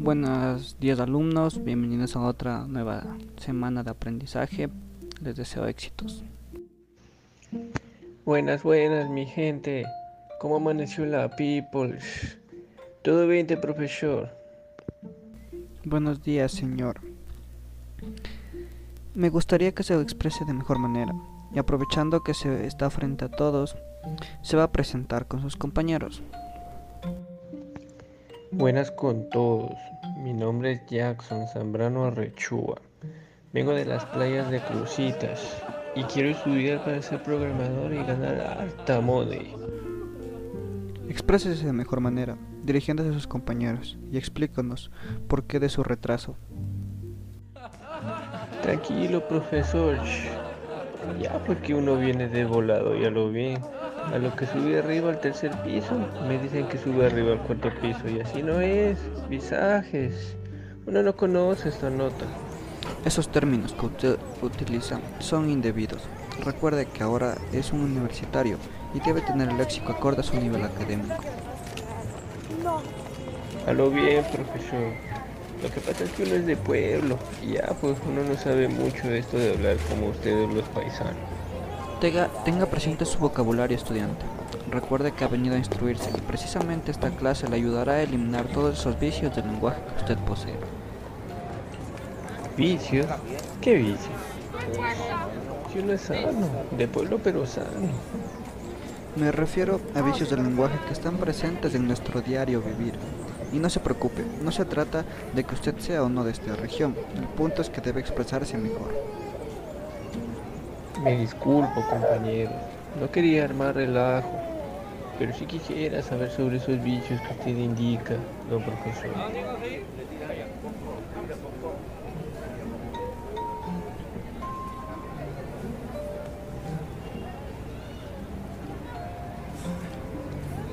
Buenos días alumnos, bienvenidos a otra nueva semana de aprendizaje. Les deseo éxitos. Buenas, buenas, mi gente. ¿Cómo amaneció la people? ¿Todo bien, profesor? Buenos días, señor. Me gustaría que se exprese de mejor manera y aprovechando que se está frente a todos, se va a presentar con sus compañeros. Buenas con todos. Mi nombre es Jackson Zambrano Arrechúa. Vengo de las playas de Crucitas y quiero estudiar para ser programador y ganar alta money. Exprésese de mejor manera, dirigiéndose a sus compañeros y explícanos por qué de su retraso. Tranquilo, profesor. Ya porque uno viene de volado, ya lo bien. A lo que subí arriba al tercer piso, me dicen que sube arriba al cuarto piso y así no es. Visajes. Uno no conoce esta nota. Esos términos que usted utiliza son indebidos. Recuerde que ahora es un universitario y debe tener el léxico acorde a su nivel académico. A lo bien, profesor. Lo que pasa es que uno es de pueblo y ya pues uno no sabe mucho de esto de hablar como ustedes los paisanos. Tenga, tenga presente su vocabulario estudiante. Recuerde que ha venido a instruirse y precisamente esta clase le ayudará a eliminar todos esos vicios del lenguaje que usted posee. ¿Vicios? ¿Qué vicios? Si uno es sano, de pueblo pero sano. Me refiero a vicios del lenguaje que están presentes en nuestro diario vivir. Y no se preocupe, no se trata de que usted sea o no de esta región, el punto es que debe expresarse mejor. Me disculpo, compañero. No quería armar relajo, pero sí quisiera saber sobre esos bichos que usted indica, don profesor.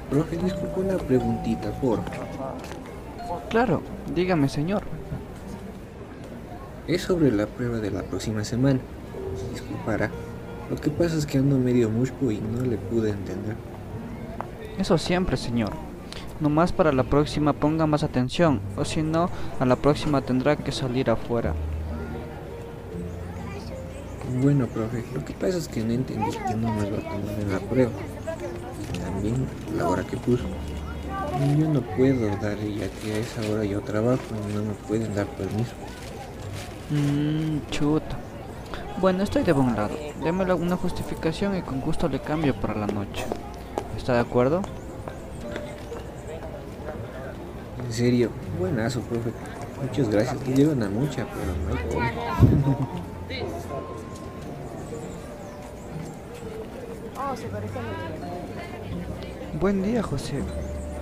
Profe, disculpe una preguntita, por Claro, dígame, señor. Es sobre la prueba de la próxima semana. Disculpara. Lo que pasa es que ando medio musco y no le pude entender. Eso siempre, señor. Nomás para la próxima ponga más atención, o si no, a la próxima tendrá que salir afuera. Bueno, profe, lo que pasa es que no entendí que no me va a tomar en la prueba. También la hora que puso. Yo no puedo dar ya que a esa hora yo trabajo y no me pueden dar permiso. Mmm, chuta. Bueno, estoy de buen lado. Démelo alguna justificación y con gusto le cambio para la noche. ¿Está de acuerdo? En serio, buenazo, profe. Muchas gracias. Te llevan a mucha, pero no hay. Buen día, José.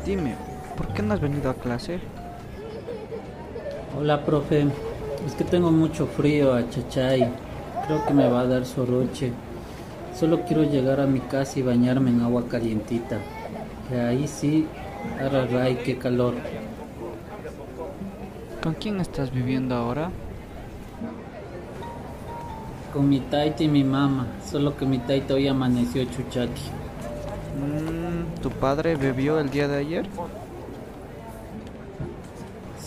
Dime, ¿por qué no has venido a clase? Hola, profe. Es que tengo mucho frío a Chachay. Creo que me va a dar soroche. Solo quiero llegar a mi casa y bañarme en agua calientita. Que ahí sí, araray, qué calor. ¿Con quién estás viviendo ahora? Con mi taita y mi mamá. Solo que mi taita hoy amaneció chuchaqui. Mm, ¿Tu padre bebió el día de ayer?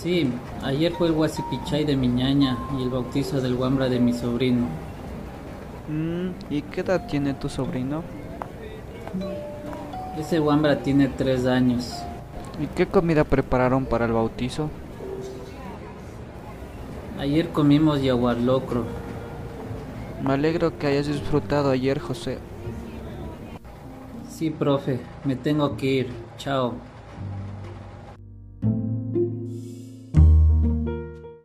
Sí, ayer fue el guasipichay de mi ñaña y el bautizo del guambra de mi sobrino. Mm, ¿Y qué edad tiene tu sobrino? Ese guambra tiene tres años. ¿Y qué comida prepararon para el bautizo? Ayer comimos yaguarlocro. Me alegro que hayas disfrutado ayer, José. Sí, profe, me tengo que ir. Chao.